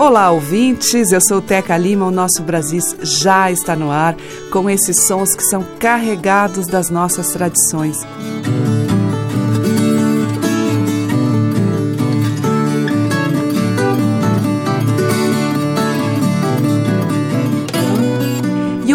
Olá, ouvintes. Eu sou Teca Lima. O nosso Brasis já está no ar com esses sons que são carregados das nossas tradições.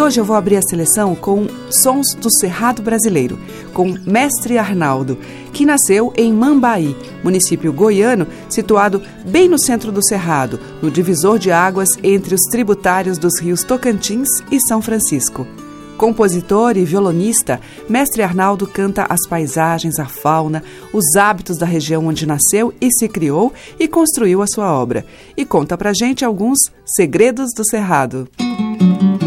Hoje eu vou abrir a seleção com Sons do Cerrado Brasileiro, com Mestre Arnaldo, que nasceu em Mambaí, município goiano situado bem no centro do Cerrado, no divisor de águas entre os tributários dos rios Tocantins e São Francisco. Compositor e violonista, Mestre Arnaldo canta as paisagens, a fauna, os hábitos da região onde nasceu e se criou e construiu a sua obra. E conta pra gente alguns segredos do Cerrado. nasci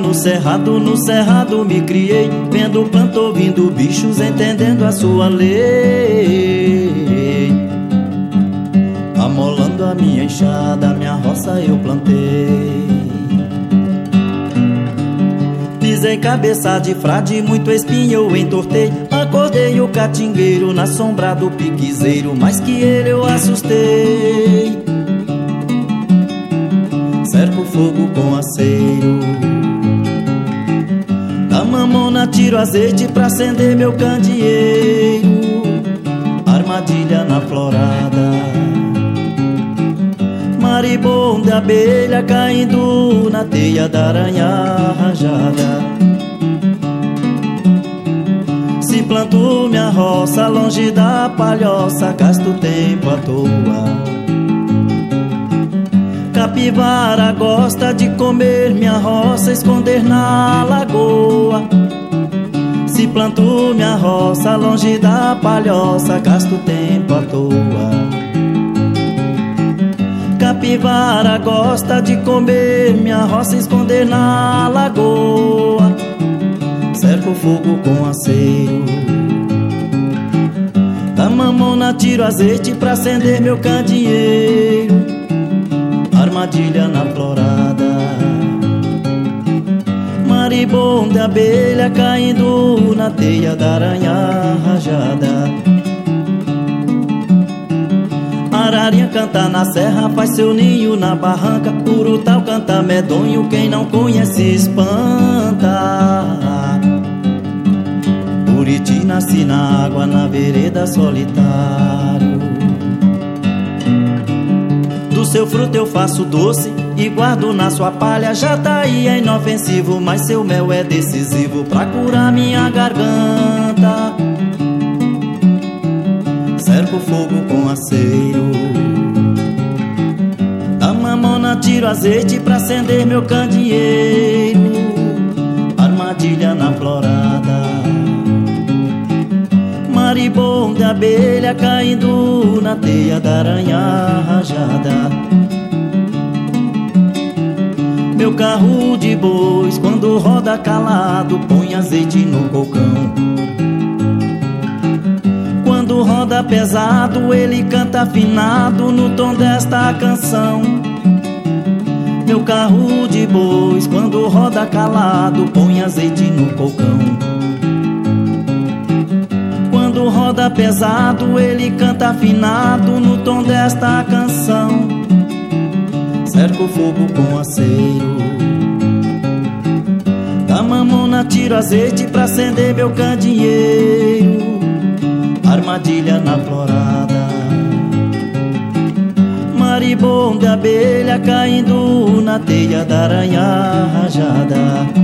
no cerrado, no cerrado me criei, vendo planto, ouvindo bichos, entendendo a sua lei. Amolando a minha enxada, minha roça eu plantei. Pisei cabeça de frade, muito espinho eu entortei. Acordei o catingueiro na sombra do piquezeiro, mais que ele eu assustei cerco fogo com aceiro. Mamona tiro azeite pra acender meu candeeiro. Armadilha na florada. Maribondo abelha caindo na teia da aranha rajada. Se planto minha roça longe da palhoça, gasto tempo à toa. Capivara gosta de comer minha roça, esconder na lagoa. Se planto minha roça longe da palhoça, gasto tempo à toa. Capivara gosta de comer minha roça, esconder na lagoa. Cerco fogo com aceiro. Da mamona tiro azeite pra acender meu candeeiro armadilha na florada. Maribondo abelha caindo na teia da aranha rajada. Ararinha canta na serra, faz seu ninho na barranca. Urutau canta medonho, quem não conhece espanta. Buriti nasce na água, na vereda solitário seu fruto eu faço doce e guardo na sua palha. Já tá aí é inofensivo, mas seu mel é decisivo pra curar minha garganta. Cerco fogo com aceiro. Da mamona tiro azeite pra acender meu candeeiro. Armadilha na florada. Maribondo abelha caindo na teia da aranha rajada. Meu carro de bois quando roda calado põe azeite no cocão. Quando roda pesado ele canta afinado no tom desta canção. Meu carro de bois quando roda calado põe azeite no cocão quando roda pesado, ele canta afinado no tom desta canção. Cerco fogo com aceiro. Da mamona tiro azeite pra acender meu candeeiro. Armadilha na florada. Maribondo abelha caindo na teia da aranha rajada.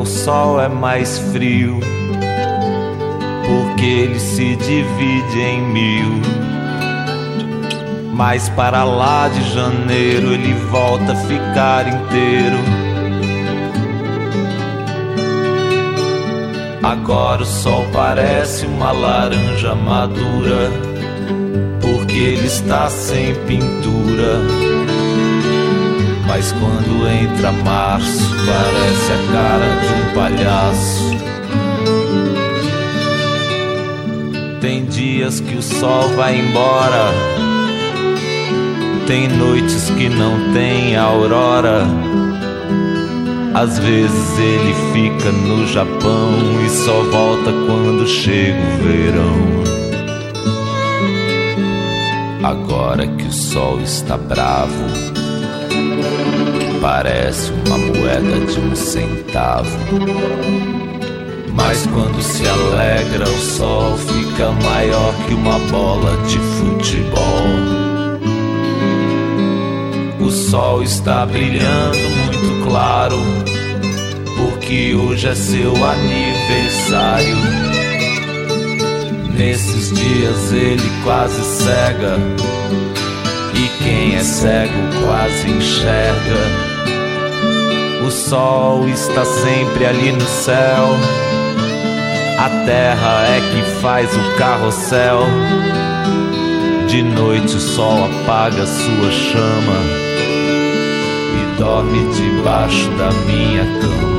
O sol é mais frio, porque ele se divide em mil. Mas para lá de janeiro ele volta a ficar inteiro. Agora o sol parece uma laranja madura, porque ele está sem pintura. Mas quando entra março, parece a cara de um palhaço. Tem dias que o sol vai embora, tem noites que não tem aurora. Às vezes ele fica no Japão e só volta quando chega o verão. Agora que o sol está bravo parece uma moeda de um centavo. Mas quando se alegra, o sol fica maior que uma bola de futebol. O sol está brilhando muito claro, porque hoje é seu aniversário. Nesses dias ele quase cega, e quem é cego quase enxerga. O sol está sempre ali no céu. A terra é que faz o carrossel. De noite o sol apaga sua chama e dorme debaixo da minha cama.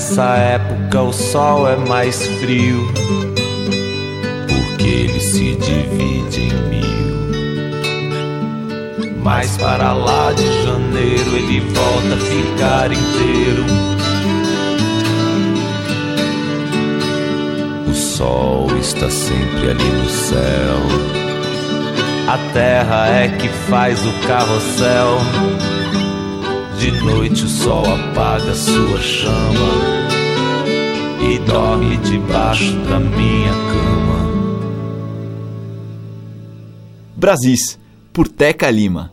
Nessa época o sol é mais frio, porque ele se divide em mil. Mas para lá de janeiro ele volta a ficar inteiro. O sol está sempre ali no céu. A terra é que faz o carrossel de noite o sol apaga sua chama e dorme debaixo da minha cama. Brasis, por Teca Lima.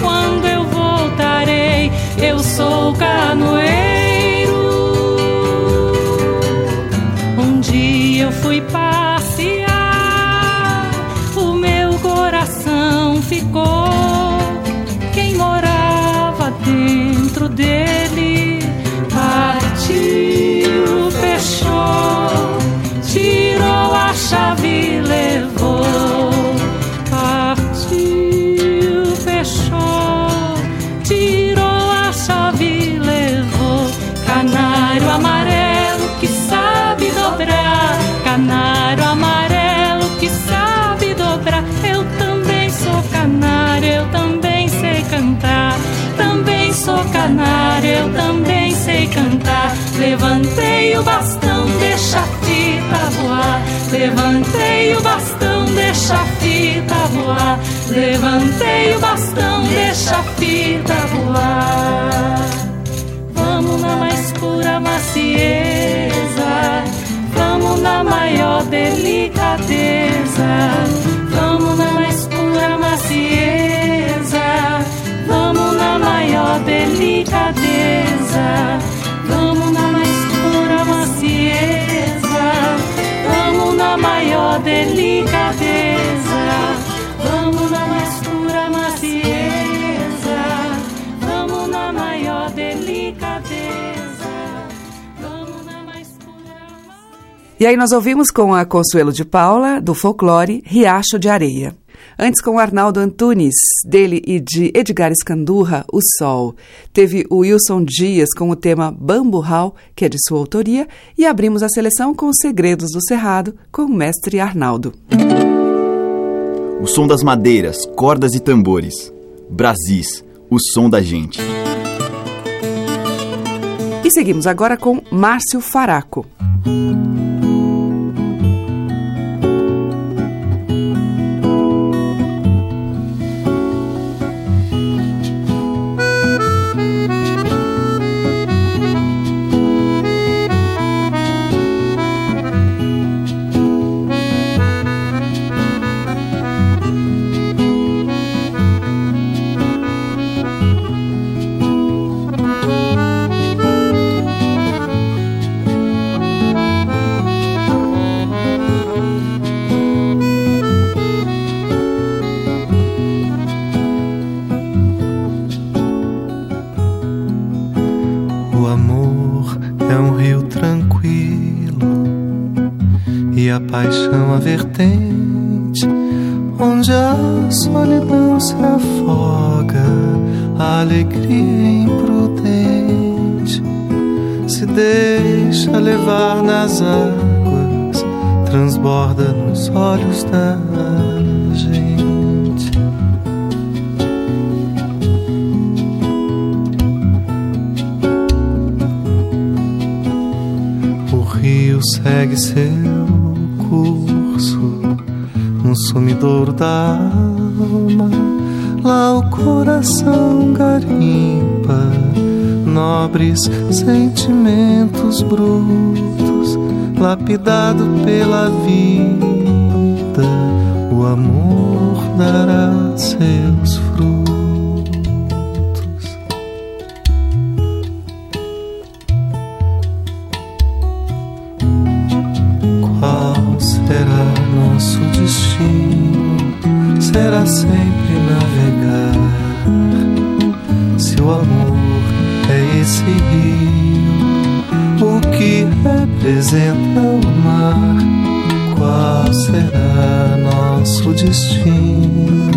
quando eu voltarei. Eu sou eu também sei cantar. Levantei o bastão, deixa a fita voar. Levantei o bastão, deixa a fita voar. Levantei o bastão, deixa a fita voar. Vamos na mais pura macieza, vamos na maior delicadeza, maior delicadeza, vamos na mais pura macieza, vamos na maior delicadeza, vamos na mais pura macieza, vamos na maior delicadeza, vamos na mais pura E aí nós ouvimos com a Consuelo de Paula, do folclore, Riacho de Areia. Antes com o Arnaldo Antunes, dele e de Edgar Escandurra, O Sol. Teve o Wilson Dias com o tema Bamburral, que é de sua autoria, e abrimos a seleção com Os Segredos do Cerrado, com o mestre Arnaldo. O som das madeiras, cordas e tambores. Brasis, o som da gente. E seguimos agora com Márcio Faraco. Sentimentos brutos, lapidado pela vida. O amor dará seus frutos. Qual será nosso destino? Será sempre navegar. Se o amor é esse rio, representa o mar? Qual será nosso destino?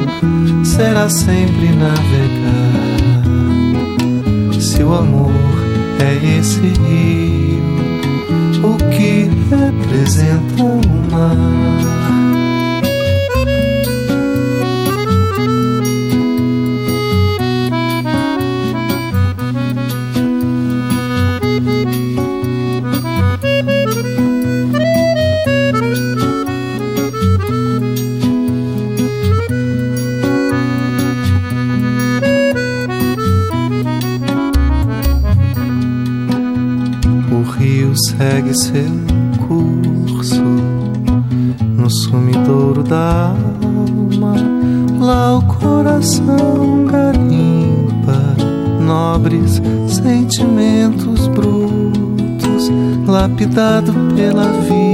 Será sempre navegar. Se o amor é esse rio, o que representa o mar? seu curso no sumidouro da alma. Lá o coração garimpa nobres sentimentos brutos, lapidado pela vida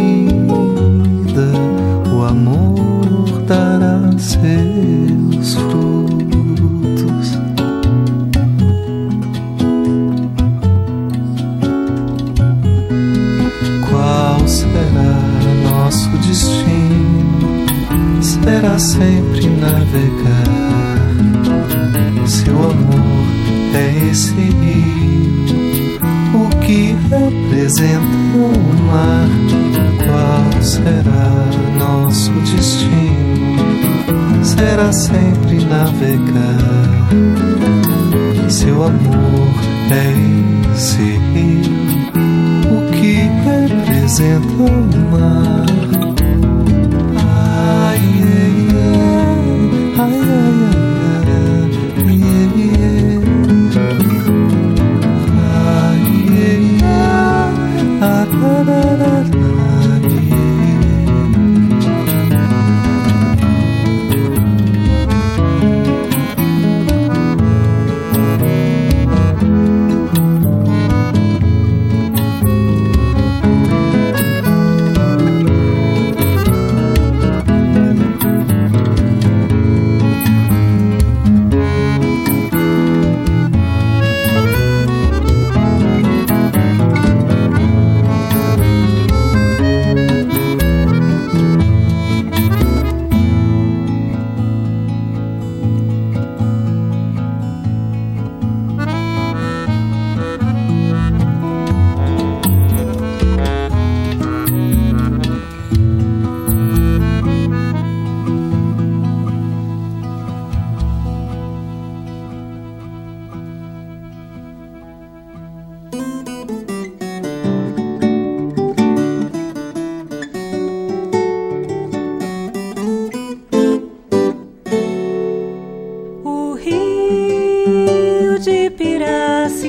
Será sempre navegar. Seu amor é esse rio, o que representa o mar. Qual será nosso destino? Será sempre navegar. Seu amor é esse rio, o que representa o mar yeah, yeah, yeah.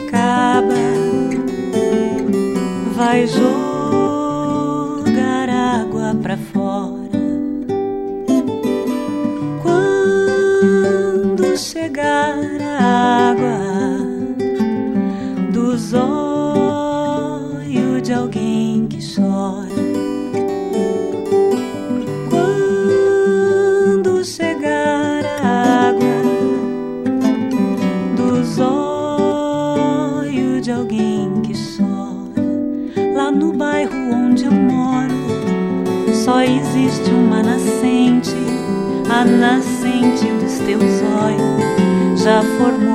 acaba, vai junto. formó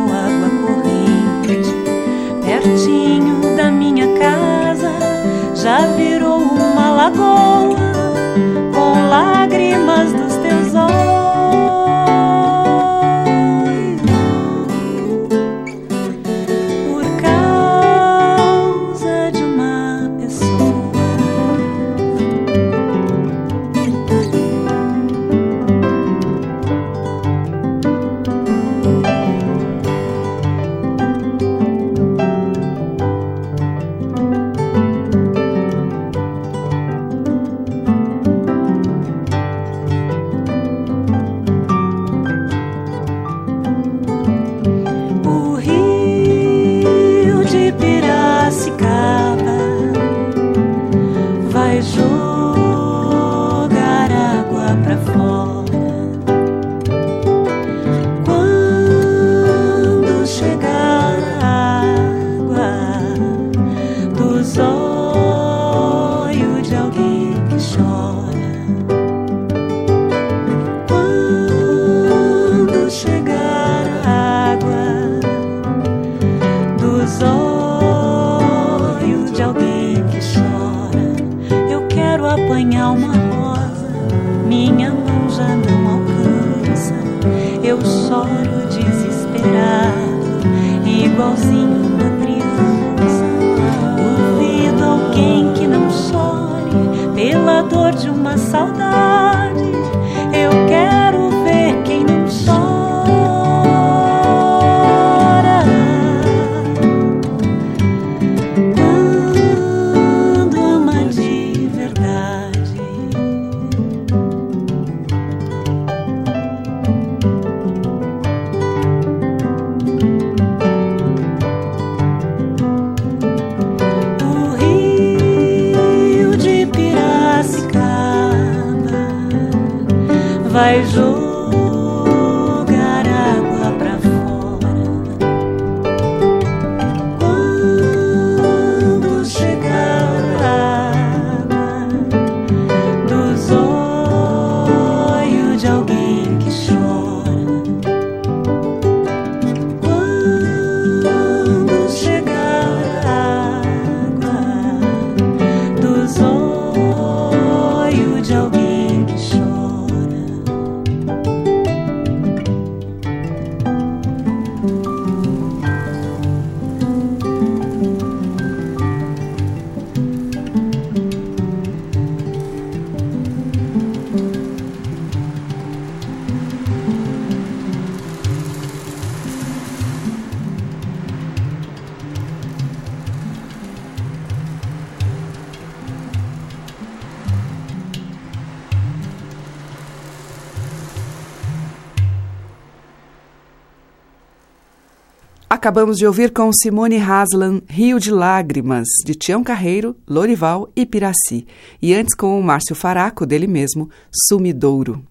Acabamos de ouvir com Simone Haslan Rio de Lágrimas, de Tião Carreiro, Lorival e Piraci. E antes com o Márcio Faraco, dele mesmo, Sumidouro.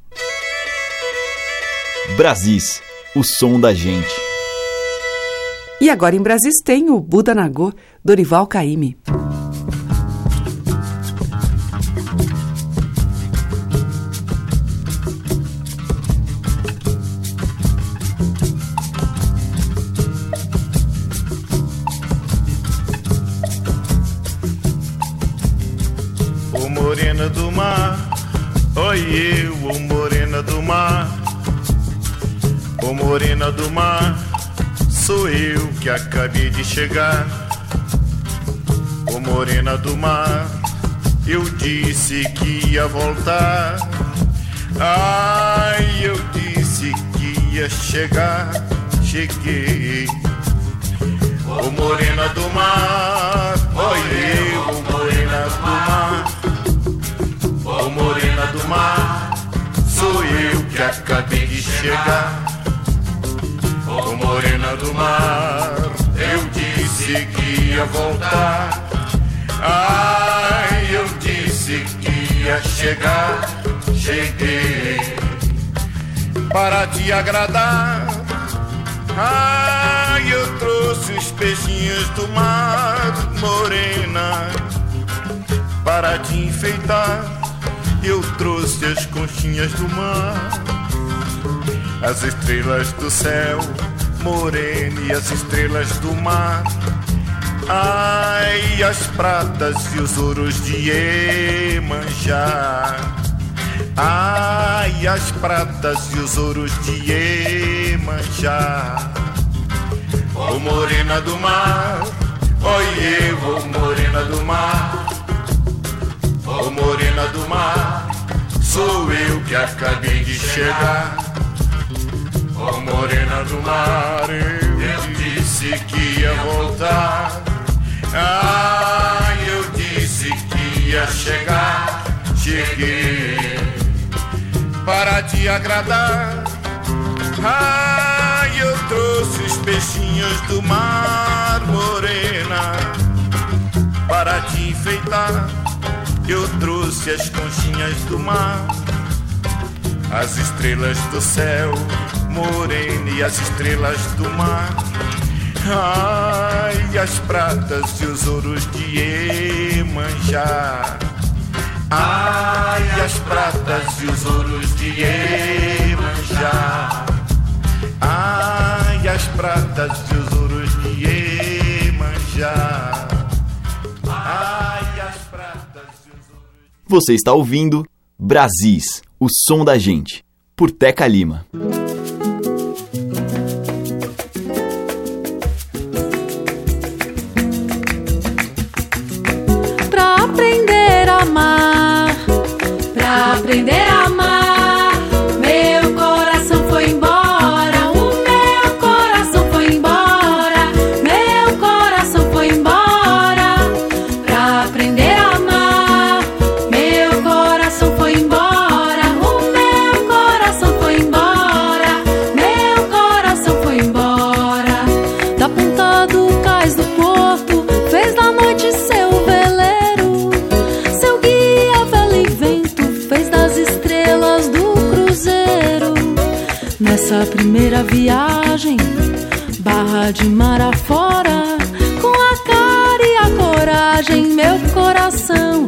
Brasis, o som da gente. E agora em Brasis tem o Buda Nagô, Dorival Caymmi. Que acabei de chegar. Ô morena do mar, eu disse que ia voltar. Ai, eu disse que ia chegar, cheguei. Ô morena do mar, oi eu, ô morena do mar. Ô morena do mar, sou eu que acabei de chegar. Ô morena do mar, disse que ia voltar. Ai, eu disse que ia chegar, cheguei para te agradar. Ai, eu trouxe os peixinhos do mar, morena, para te enfeitar. Eu trouxe as conchinhas do mar, as estrelas do céu, morena, e as estrelas do mar. Ai, as pratas e os ouros de Iemanjá. Ai, as pratas e os ouros de Iemanjá. Ô morena do mar, oi eu, ô morena do mar. Ô morena do mar, sou eu que acabei de chegar. Ô morena do mar, eu disse que ia voltar. Ai, eu disse que ia chegar, cheguei para te agradar. Ai, eu trouxe os peixinhos do mar, morena, para te enfeitar. Eu trouxe as conchinhas do mar, as estrelas do céu, morena, e as estrelas do mar. Ai, as pratas e os ouros de Iemanjá. Ai, as pratas e os ouros de Iemanjá. Ai, as pratas e os ouros de Iemanjá. Ai, as pratas e os ouros... Você está ouvindo Brasis, o som da gente, por Teca Lima. De mar afora, com a cara e a coragem, meu coração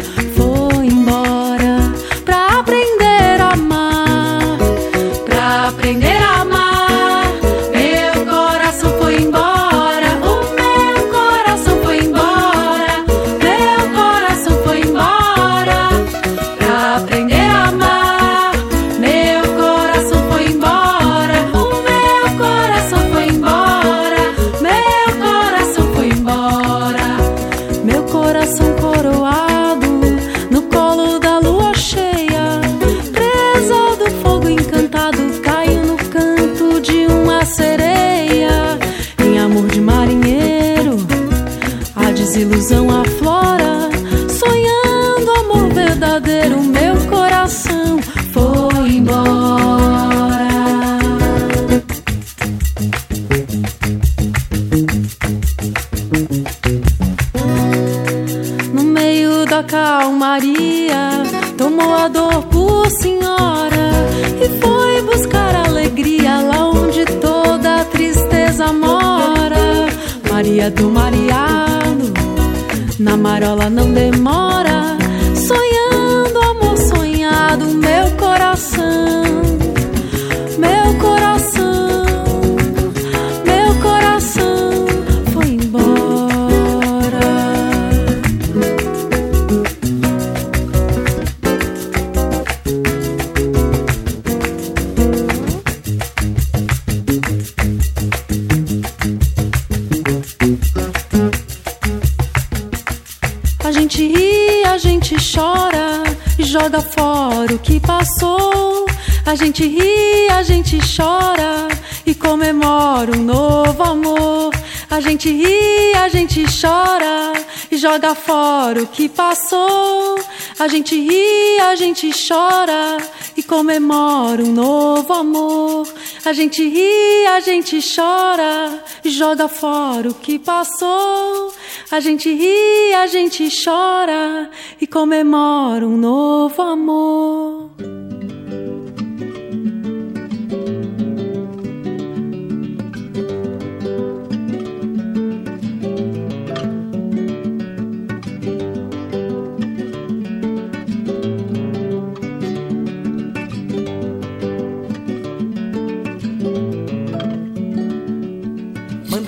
joga fora o que passou. A gente ri, a gente chora e comemora um novo amor. A gente ri, a gente chora e joga fora o que passou. A gente ri, a gente chora e comemora um novo amor.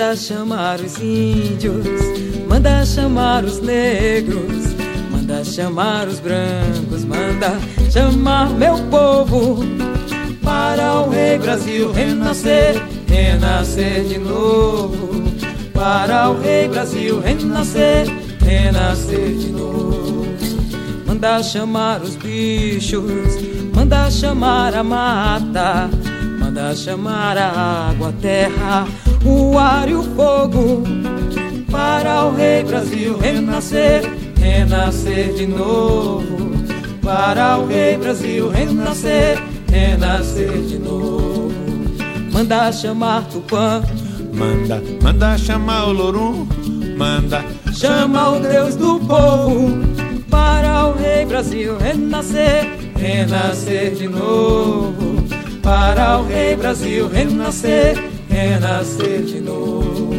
Manda chamar os índios, manda chamar os negros, manda chamar os brancos, manda chamar meu povo para o rei Brasil renascer, renascer de novo. Para o rei Brasil renascer, renascer de novo. Manda chamar os bichos, manda chamar a mata, manda chamar a água, a terra, o ar e o fogo. Para o rei Brasil renascer, renascer de novo. Para o rei Brasil renascer, renascer de novo. Manda chamar Tupã, Manda, manda chamar o Lorum, manda chama o Deus do povo. Para o rei Brasil renascer, renascer de novo. Para o rei Brasil renascer, renascer de novo.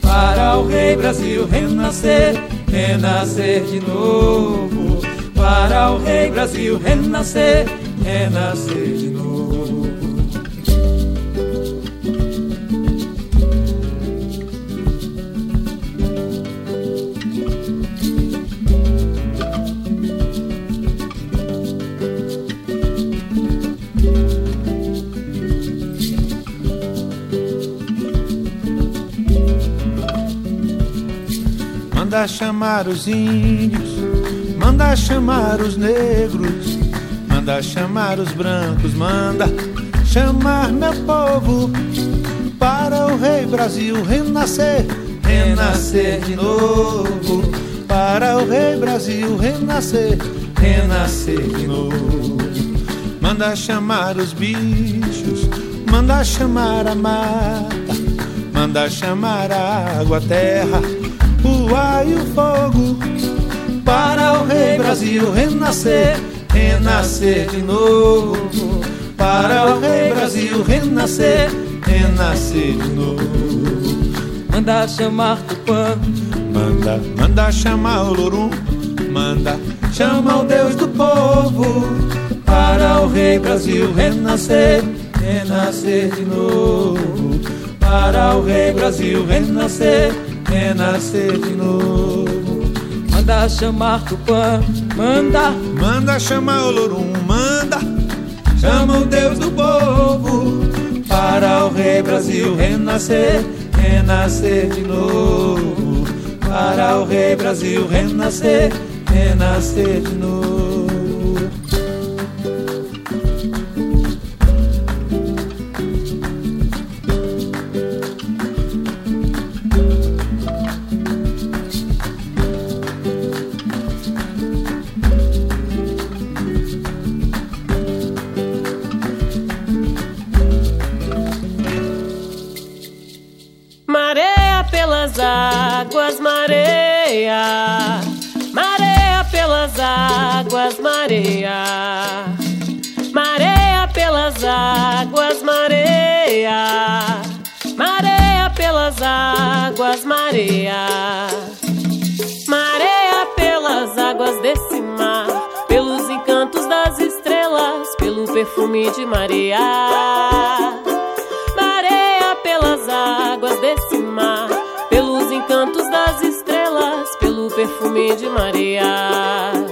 Para o rei Brasil renascer, renascer de novo. Para o rei Brasil renascer, renascer de novo. Chamar os índios, manda chamar os negros, manda chamar os brancos, manda chamar meu povo para o rei Brasil renascer, renascer de novo. Para o rei Brasil renascer, renascer de novo. Manda chamar os bichos, manda chamar a mata, manda chamar a água, a terra, o ar e o fogo. Para o rei Brasil renascer, renascer de novo. Para o rei Brasil renascer. renascer, de novo. Manda chamar Tupã, manda, manda chamar o Lorum, manda chama o Deus do povo para o Rei Brasil renascer, renascer de novo. Para o Rei Brasil renascer, renascer de novo. Manda chamar Tupã, manda, manda chamar o Lorum, manda chama o Deus do povo para o Rei Brasil renascer, renascer de novo. Para o Rei Brasil renascer, renascer de novo. Mareia, mareia pelas águas, mareia, mareia pelas águas desse mar, pelos encantos das estrelas, pelo perfume de Maria. Mareia pelas águas desse mar, pelos encantos das estrelas, pelo perfume de Maria.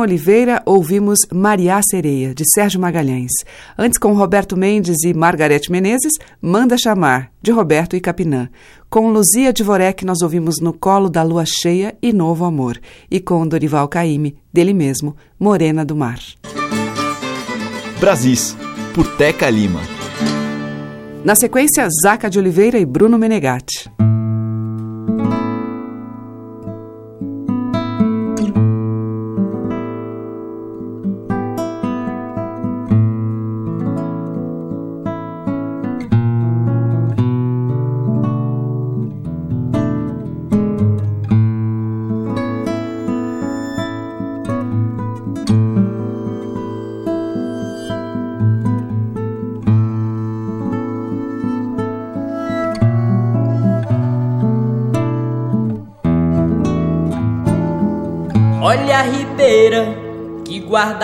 Oliveira, ouvimos Maria Sereia, de Sérgio Magalhães. Antes, com Roberto Mendes e Margarete Menezes, Manda Chamar, de Roberto e Capinã. Com Luzia Dvorek, nós ouvimos No Colo da Lua Cheia e Novo Amor. E com Dorival Caymmi, dele mesmo, Morena do Mar. Brasis, por Teca Lima. Na sequência, Zaca de Oliveira e Bruno Menegatti.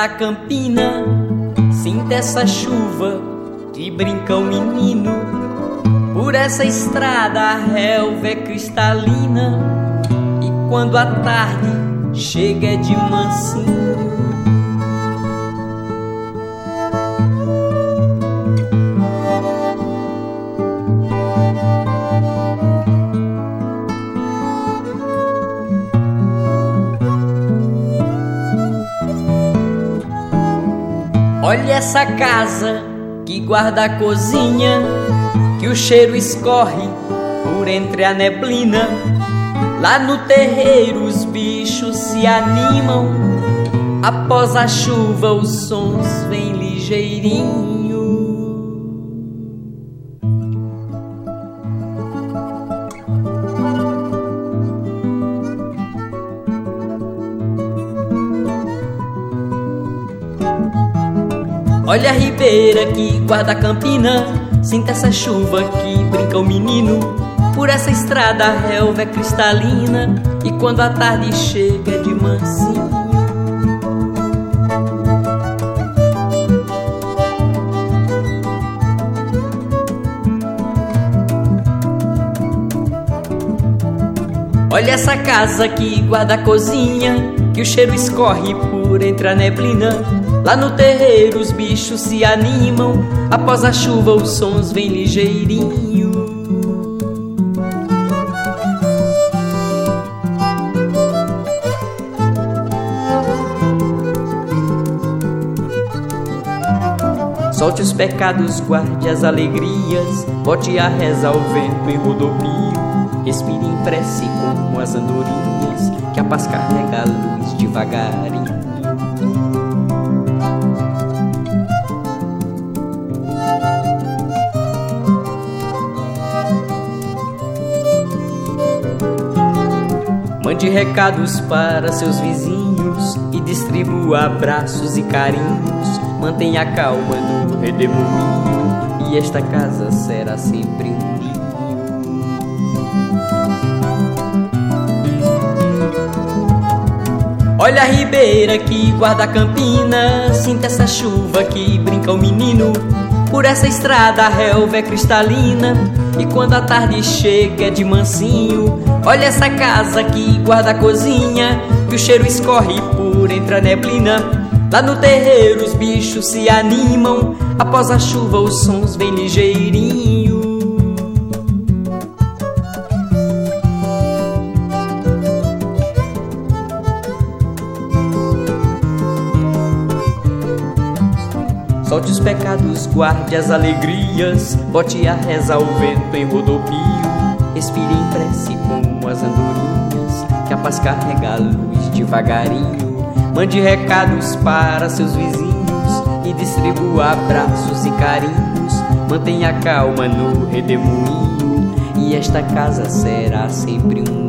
Campina, sinta essa chuva que brinca o menino. Por essa estrada a relva é cristalina, e quando a tarde chega é de mansinho. Olha essa casa que guarda a cozinha, que o cheiro escorre por entre a neblina. Lá no terreiro os bichos se animam, após a chuva os sons vêm ligeirinho. Olha a ribeira que guarda a campina, sinta essa chuva que brinca o menino. Por essa estrada a relva é cristalina, e quando a tarde chega é de mansinho. Olha essa casa que guarda a cozinha, que o cheiro escorre por entre a neblina. Lá no terreiro os bichos se animam, após a chuva os sons vêm ligeirinho. Solte os pecados, guarde as alegrias, bote a reza ao vento em rodopio. Respire em prece como as andorinhas, que a paz carrega a luz devagarinho. Recados para seus vizinhos e distribua abraços e carinhos. Mantenha a calma no redemoinho e esta casa será sempre um. Olha a ribeira que guarda a campina, sinta essa chuva que brinca o menino. Por essa estrada a relva é cristalina e quando a tarde chega é de mansinho. Olha essa casa que guarda a cozinha, que o cheiro escorre por entre a neblina. Lá no terreiro os bichos se animam, após a chuva os sons vêm ligeirinho. Solte os pecados, guarde as alegrias, bote a reza ao vento em rodopio. Respire em prece as andorinhas, que a paz carrega a luz devagarinho. Mande recados para seus vizinhos e distribua abraços e carinhos. Mantenha calma no redemoinho e esta casa será sempre um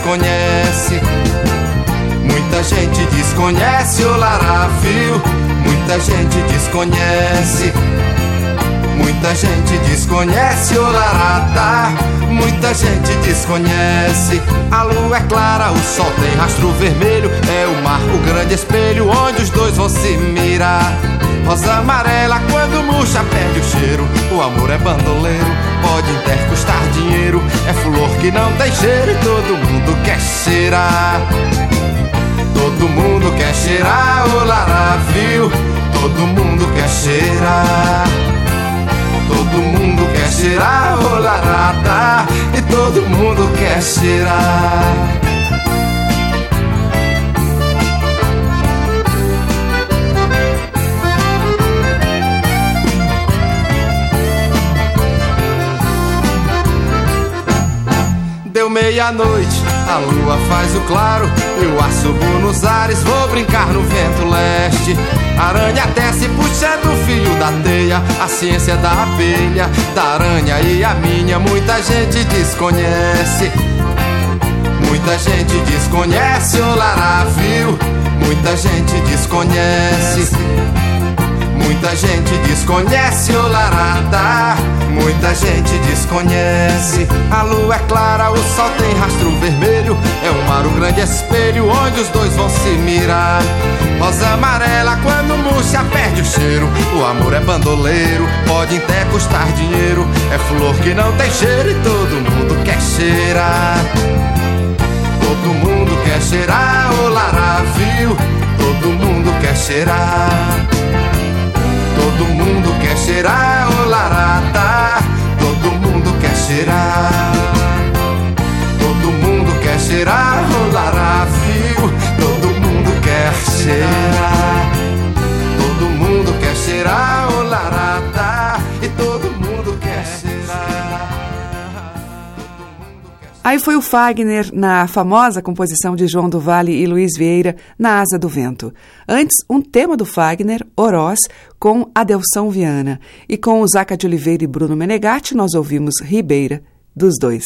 desconhece. Muita gente desconhece o laravio. Muita gente desconhece. Muita gente desconhece o larata, muita gente desconhece. A lua é clara, o sol tem rastro vermelho, é o mar o grande espelho onde os dois vão se mirar. Rosa amarela quando murcha perde o cheiro, o amor é bandoleiro, pode até custar dinheiro, é flor que não tem cheiro e todo mundo quer cheirar. Todo mundo quer cheirar o laravio, todo mundo quer cheirar. Todo mundo quer cheirar o larata e todo mundo quer cheirar. Meia-noite, a lua faz o claro. Eu assobo nos ares, vou brincar no vento leste. Aranha desce puxando o fio da teia. A ciência da abelha, da aranha e a minha. Muita gente desconhece. Muita gente desconhece o laravio. Muita gente desconhece. Muita gente desconhece o larada, muita gente desconhece. A lua é clara, o sol tem rastro vermelho. É um mar, um grande espelho onde os dois vão se mirar. Rosa amarela, quando murcha, perde o cheiro. O amor é bandoleiro, pode até custar dinheiro. É flor que não tem cheiro e todo mundo quer cheirar. Todo mundo quer cheirar o laravio, todo mundo quer cheirar. Quer cheirar o larata, todo mundo quer cheirar. Todo mundo quer cheirar o laravio, todo mundo quer cheirar. Todo mundo quer cheirar o larata Aí foi o Fagner na famosa composição de João do Vale e Luiz Vieira, Na Asa do Vento. Antes, um tema do Fagner, Oroz, com Adelção Viana. E com o Zaca de Oliveira e Bruno Menegatti, nós ouvimos Ribeira, dos dois.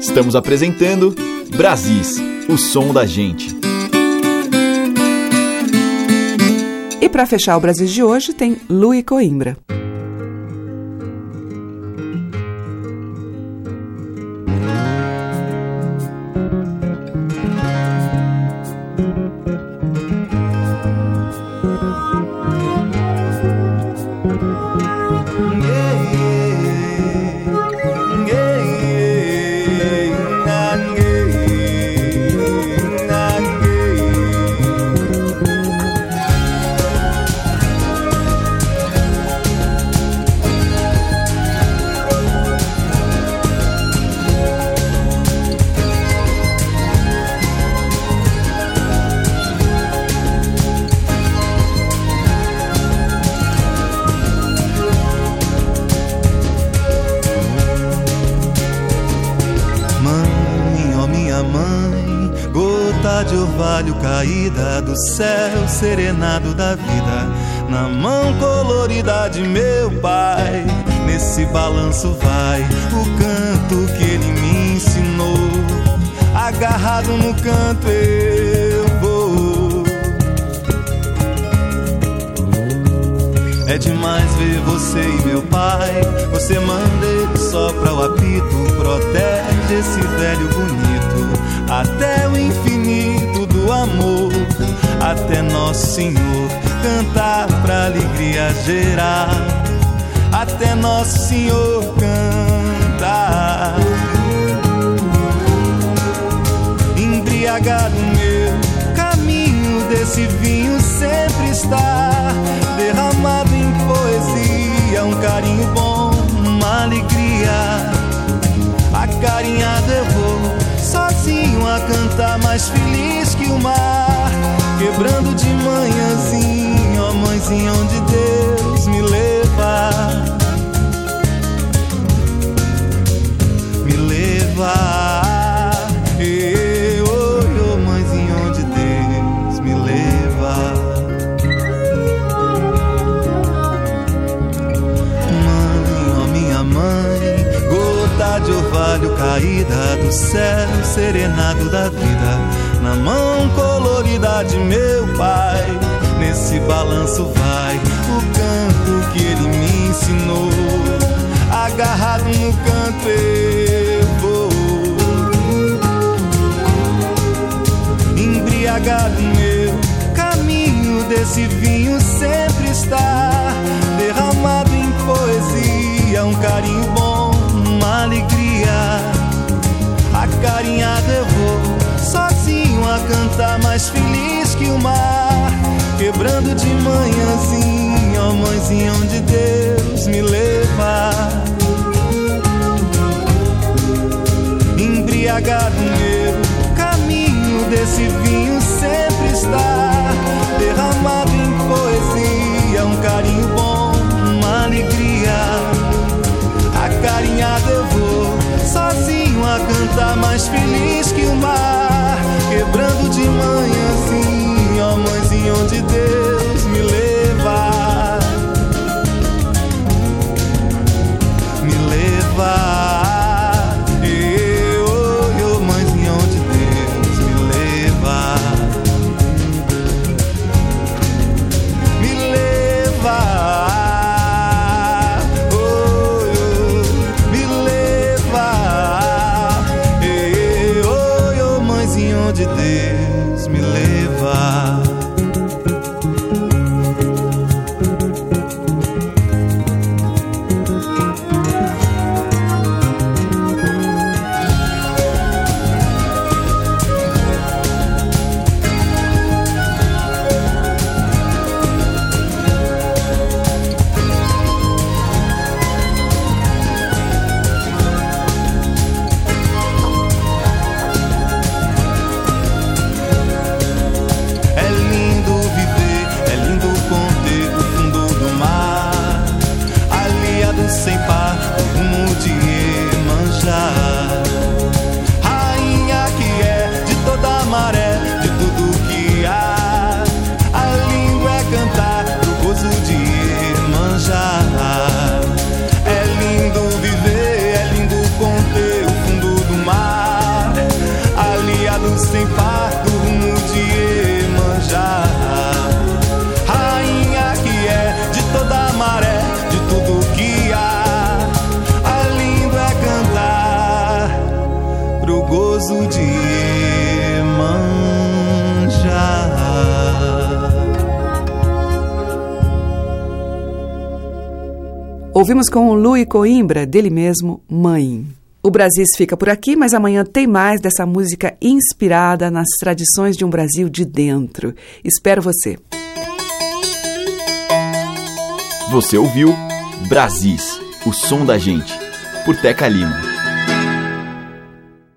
Estamos apresentando Brasis, o som da gente. E para fechar o Brasil de hoje tem Lui Coimbra. Do céu serenado da vida, na mão colorida de meu pai. Nesse balanço vai o canto que ele me ensinou. Agarrado no canto eu vou. É demais ver você e meu pai. Você manda ele sopra o apito, protege esse velho bonito. Até o infinito até Nosso Senhor cantar pra alegria gerar. Até Nosso Senhor cantar. Embriagado meu caminho desse vinho sempre está derramado em poesia, um carinho bom, uma alegria. Acarinhado eu vou, sozinho a cantar, mais feliz que o mar, quebrando de manhãzinho, ó mãezinha onde Deus me leva, my Rui Coimbra, dele mesmo, Mãe. O Brasis fica por aqui, mas amanhã tem mais dessa música inspirada nas tradições de um Brasil de dentro. Espero você. Você ouviu Brasis, o som da gente, por Teca Lima.